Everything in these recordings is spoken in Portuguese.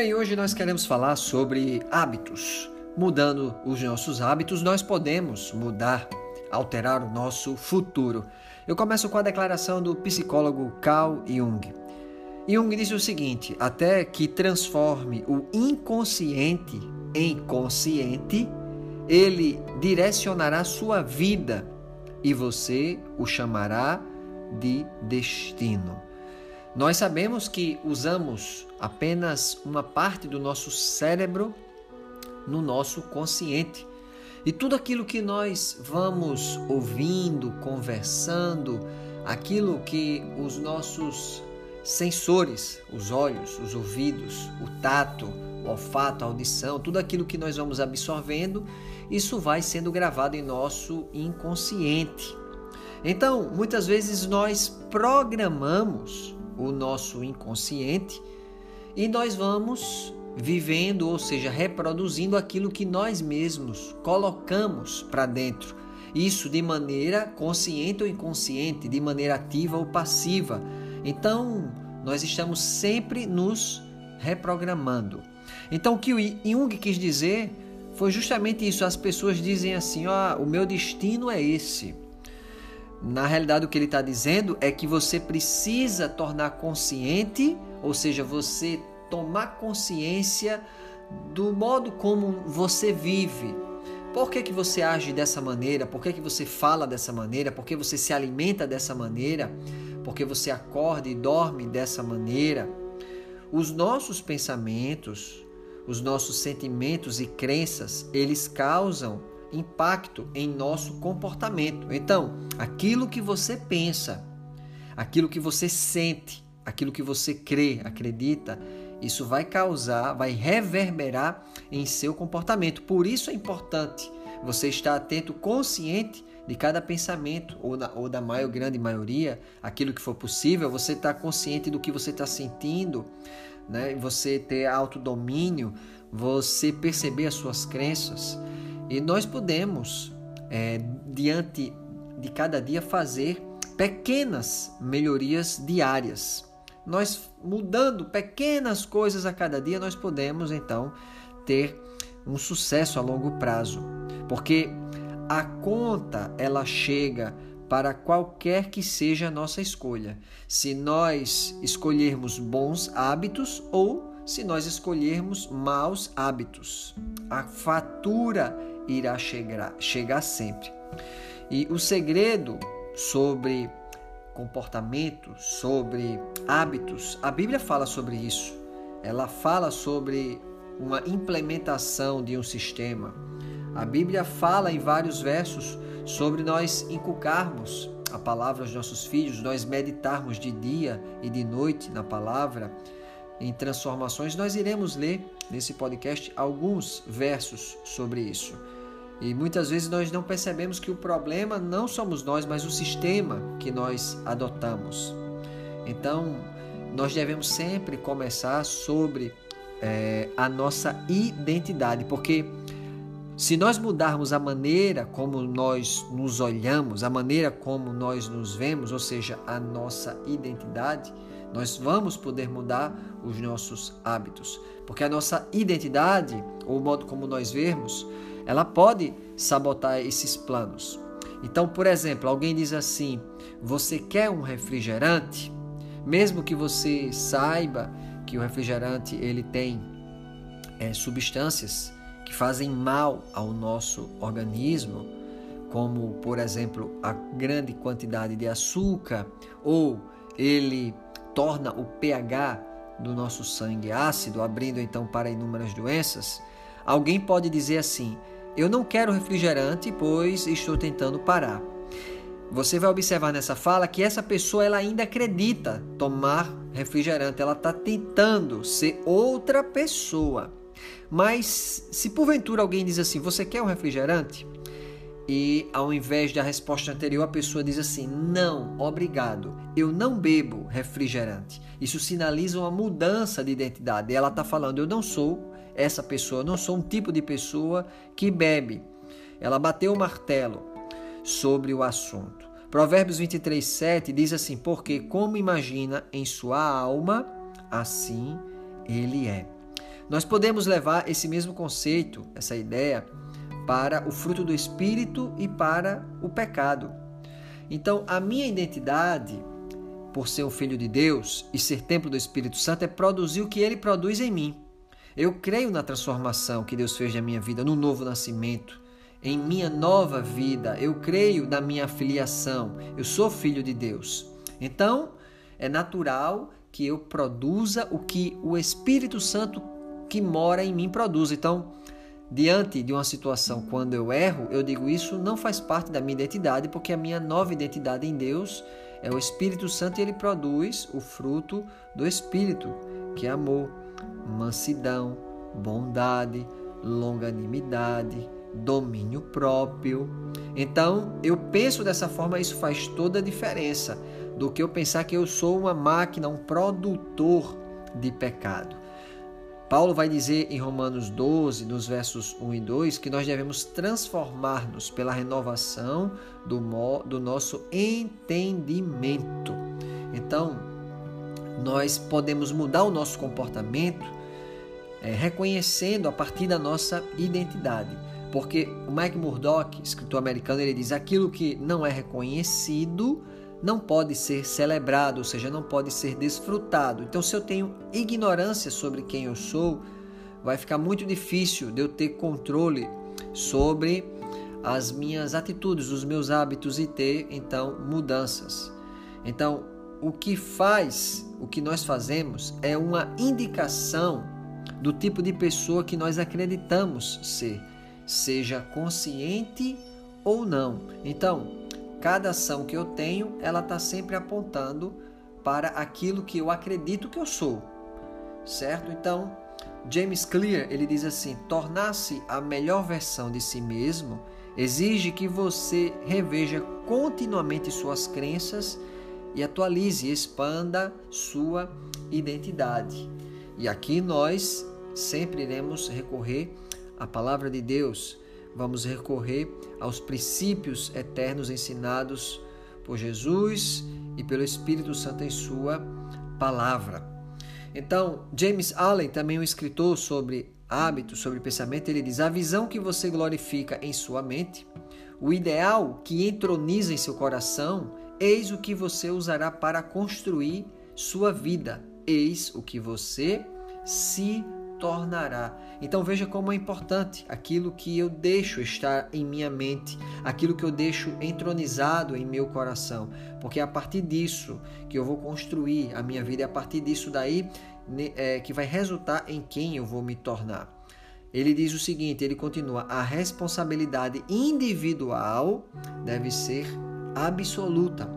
Bem, hoje nós queremos falar sobre hábitos. Mudando os nossos hábitos, nós podemos mudar, alterar o nosso futuro. Eu começo com a declaração do psicólogo Carl Jung. Jung disse o seguinte: até que transforme o inconsciente em consciente, ele direcionará sua vida e você o chamará de destino. Nós sabemos que usamos apenas uma parte do nosso cérebro no nosso consciente. E tudo aquilo que nós vamos ouvindo, conversando, aquilo que os nossos sensores, os olhos, os ouvidos, o tato, o olfato, a audição, tudo aquilo que nós vamos absorvendo, isso vai sendo gravado em nosso inconsciente. Então, muitas vezes nós programamos o nosso inconsciente e nós vamos vivendo, ou seja, reproduzindo aquilo que nós mesmos colocamos para dentro. Isso de maneira consciente ou inconsciente, de maneira ativa ou passiva. Então, nós estamos sempre nos reprogramando. Então, o que o Jung quis dizer foi justamente isso. As pessoas dizem assim: ó, oh, o meu destino é esse. Na realidade, o que ele está dizendo é que você precisa tornar consciente, ou seja, você tomar consciência do modo como você vive. Por que, que você age dessa maneira? Por que, que você fala dessa maneira? Por que você se alimenta dessa maneira? Por que você acorda e dorme dessa maneira? Os nossos pensamentos, os nossos sentimentos e crenças, eles causam impacto em nosso comportamento. Então, aquilo que você pensa, aquilo que você sente, aquilo que você crê, acredita, isso vai causar, vai reverberar em seu comportamento. Por isso é importante você estar atento, consciente de cada pensamento, ou, na, ou da maior grande maioria, aquilo que for possível, você estar tá consciente do que você está sentindo, né? você ter autodomínio, você perceber as suas crenças. E nós podemos, é, diante de cada dia, fazer pequenas melhorias diárias. Nós mudando pequenas coisas a cada dia, nós podemos então ter um sucesso a longo prazo, porque a conta ela chega para qualquer que seja a nossa escolha. Se nós escolhermos bons hábitos ou se nós escolhermos maus hábitos, a fatura irá chegar, chegar sempre. E o segredo sobre comportamento, sobre hábitos, a Bíblia fala sobre isso. Ela fala sobre uma implementação de um sistema. A Bíblia fala em vários versos sobre nós inculcarmos a palavra aos nossos filhos, nós meditarmos de dia e de noite na palavra. Em transformações, nós iremos ler nesse podcast alguns versos sobre isso. E muitas vezes nós não percebemos que o problema não somos nós, mas o sistema que nós adotamos. Então, nós devemos sempre começar sobre é, a nossa identidade, porque se nós mudarmos a maneira como nós nos olhamos, a maneira como nós nos vemos, ou seja, a nossa identidade, nós vamos poder mudar os nossos hábitos. Porque a nossa identidade, ou o modo como nós vemos, ela pode sabotar esses planos. Então, por exemplo, alguém diz assim: você quer um refrigerante? Mesmo que você saiba que o refrigerante ele tem é, substâncias que fazem mal ao nosso organismo, como por exemplo a grande quantidade de açúcar, ou ele torna o pH do nosso sangue ácido, abrindo então para inúmeras doenças. Alguém pode dizer assim: eu não quero refrigerante, pois estou tentando parar. Você vai observar nessa fala que essa pessoa ela ainda acredita tomar refrigerante, ela está tentando ser outra pessoa. Mas se porventura alguém diz assim, você quer um refrigerante? E ao invés da resposta anterior, a pessoa diz assim: Não, obrigado, eu não bebo refrigerante. Isso sinaliza uma mudança de identidade. Ela está falando: Eu não sou essa pessoa, não sou um tipo de pessoa que bebe. Ela bateu o martelo sobre o assunto. Provérbios 23, 7 diz assim: Porque como imagina em sua alma, assim ele é. Nós podemos levar esse mesmo conceito, essa ideia, para o fruto do espírito e para o pecado. Então, a minha identidade, por ser um filho de Deus e ser templo do Espírito Santo, é produzir o que ele produz em mim. Eu creio na transformação que Deus fez na minha vida, no novo nascimento, em minha nova vida. Eu creio na minha filiação. Eu sou filho de Deus. Então, é natural que eu produza o que o Espírito Santo que mora em mim produz. Então, diante de uma situação quando eu erro, eu digo isso não faz parte da minha identidade, porque a minha nova identidade em Deus é o Espírito Santo e ele produz o fruto do Espírito, que é amor, mansidão, bondade, longanimidade, domínio próprio. Então, eu penso dessa forma, isso faz toda a diferença do que eu pensar que eu sou uma máquina, um produtor de pecado. Paulo vai dizer em Romanos 12, nos versos 1 e 2, que nós devemos transformar-nos pela renovação do, do nosso entendimento. Então, nós podemos mudar o nosso comportamento é, reconhecendo a partir da nossa identidade. Porque o Mike Murdock, escritor americano, ele diz: aquilo que não é reconhecido não pode ser celebrado, ou seja, não pode ser desfrutado. Então, se eu tenho ignorância sobre quem eu sou, vai ficar muito difícil de eu ter controle sobre as minhas atitudes, os meus hábitos e ter então mudanças. Então, o que faz, o que nós fazemos é uma indicação do tipo de pessoa que nós acreditamos ser, seja consciente ou não. Então, Cada ação que eu tenho, ela está sempre apontando para aquilo que eu acredito que eu sou, certo? Então, James Clear ele diz assim: tornar-se a melhor versão de si mesmo exige que você reveja continuamente suas crenças e atualize expanda sua identidade. E aqui nós sempre iremos recorrer à palavra de Deus, vamos recorrer aos princípios eternos ensinados por Jesus e pelo Espírito Santo em Sua palavra. Então, James Allen, também um escritor sobre hábitos, sobre pensamento, ele diz: a visão que você glorifica em sua mente, o ideal que entroniza em seu coração, eis o que você usará para construir sua vida, eis o que você se tornará. Então veja como é importante aquilo que eu deixo estar em minha mente, aquilo que eu deixo entronizado em meu coração, porque é a partir disso que eu vou construir a minha vida, é a partir disso daí é, que vai resultar em quem eu vou me tornar. Ele diz o seguinte, ele continua: a responsabilidade individual deve ser absoluta.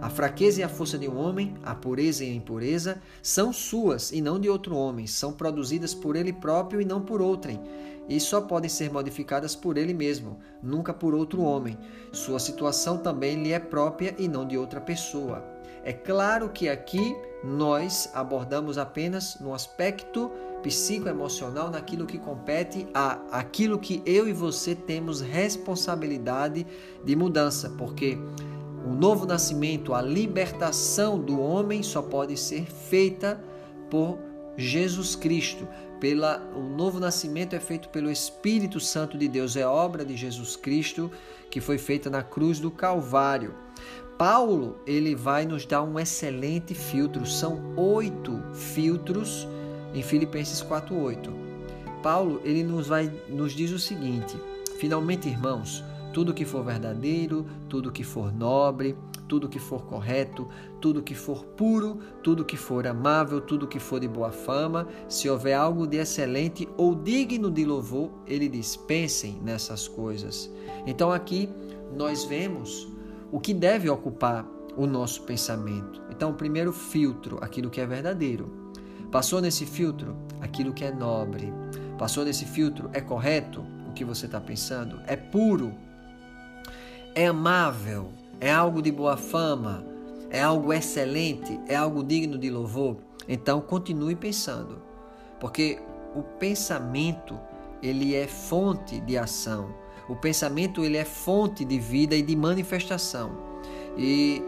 A fraqueza e a força de um homem, a pureza e a impureza, são suas e não de outro homem, são produzidas por ele próprio e não por outrem, e só podem ser modificadas por ele mesmo, nunca por outro homem. Sua situação também lhe é própria e não de outra pessoa. É claro que aqui nós abordamos apenas no aspecto psicoemocional, naquilo que compete a aquilo que eu e você temos responsabilidade de mudança, porque o novo nascimento, a libertação do homem só pode ser feita por Jesus Cristo. Pela, o novo nascimento é feito pelo Espírito Santo de Deus, é obra de Jesus Cristo que foi feita na cruz do Calvário. Paulo ele vai nos dar um excelente filtro, são oito filtros em Filipenses 4:8. Paulo ele nos vai nos diz o seguinte: finalmente, irmãos, tudo que for verdadeiro, tudo que for nobre, tudo que for correto, tudo que for puro, tudo que for amável, tudo que for de boa fama, se houver algo de excelente ou digno de louvor, ele diz: pensem nessas coisas. Então aqui nós vemos o que deve ocupar o nosso pensamento. Então, o primeiro filtro, aquilo que é verdadeiro. Passou nesse filtro, aquilo que é nobre. Passou nesse filtro, é correto o que você está pensando? É puro é amável, é algo de boa fama, é algo excelente, é algo digno de louvor, então continue pensando, porque o pensamento ele é fonte de ação. O pensamento ele é fonte de vida e de manifestação. E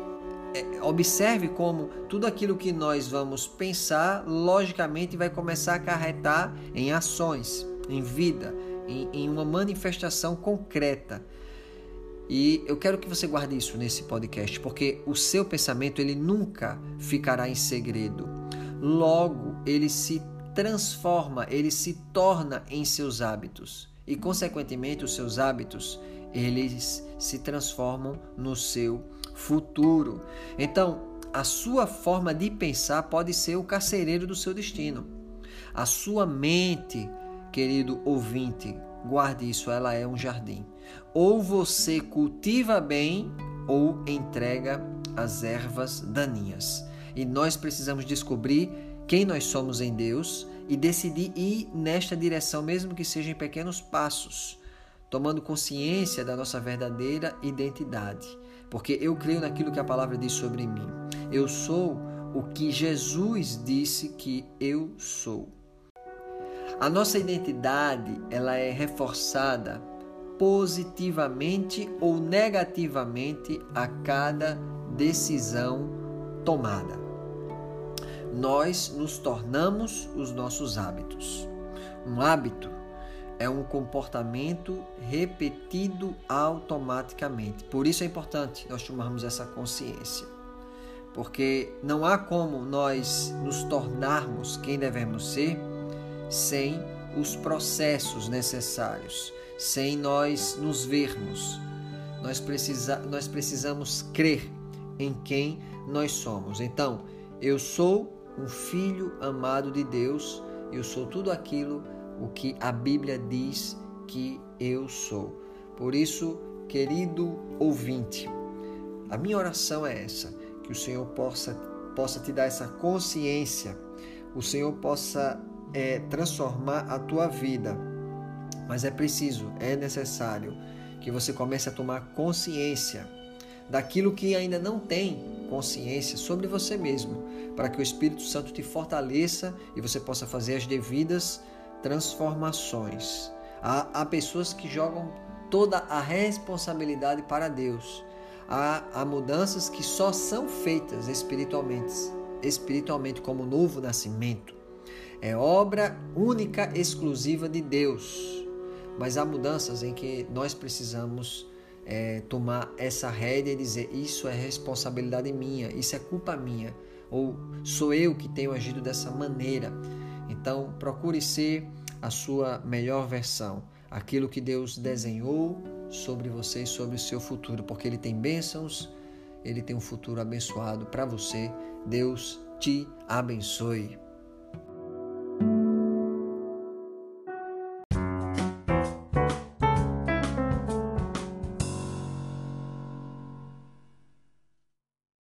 observe como tudo aquilo que nós vamos pensar, logicamente vai começar a acarretar em ações, em vida, em, em uma manifestação concreta. E eu quero que você guarde isso nesse podcast, porque o seu pensamento ele nunca ficará em segredo. Logo, ele se transforma, ele se torna em seus hábitos. E consequentemente, os seus hábitos, eles se transformam no seu futuro. Então, a sua forma de pensar pode ser o carcereiro do seu destino. A sua mente, querido ouvinte, guarde isso, ela é um jardim. Ou você cultiva bem ou entrega as ervas daninhas. E nós precisamos descobrir quem nós somos em Deus e decidir ir nesta direção, mesmo que seja em pequenos passos, tomando consciência da nossa verdadeira identidade. Porque eu creio naquilo que a palavra diz sobre mim. Eu sou o que Jesus disse que eu sou. A nossa identidade, ela é reforçada positivamente ou negativamente a cada decisão tomada. Nós nos tornamos os nossos hábitos. Um hábito é um comportamento repetido automaticamente. Por isso é importante nós tomarmos essa consciência. Porque não há como nós nos tornarmos quem devemos ser sem os processos necessários, sem nós nos vermos. Nós, precisa, nós precisamos crer em quem nós somos. Então, eu sou um filho amado de Deus, eu sou tudo aquilo o que a Bíblia diz que eu sou. Por isso, querido ouvinte, a minha oração é essa, que o Senhor possa possa te dar essa consciência, o Senhor possa é, transformar a tua vida. Mas é preciso, é necessário que você comece a tomar consciência daquilo que ainda não tem consciência sobre você mesmo, para que o Espírito Santo te fortaleça e você possa fazer as devidas transformações. Há, há pessoas que jogam toda a responsabilidade para Deus. Há, há mudanças que só são feitas espiritualmente, espiritualmente como novo nascimento. É obra única, exclusiva de Deus. Mas há mudanças em que nós precisamos é, tomar essa rédea e dizer: Isso é responsabilidade minha, isso é culpa minha, ou sou eu que tenho agido dessa maneira. Então, procure ser a sua melhor versão, aquilo que Deus desenhou sobre você e sobre o seu futuro, porque Ele tem bênçãos, Ele tem um futuro abençoado para você. Deus te abençoe.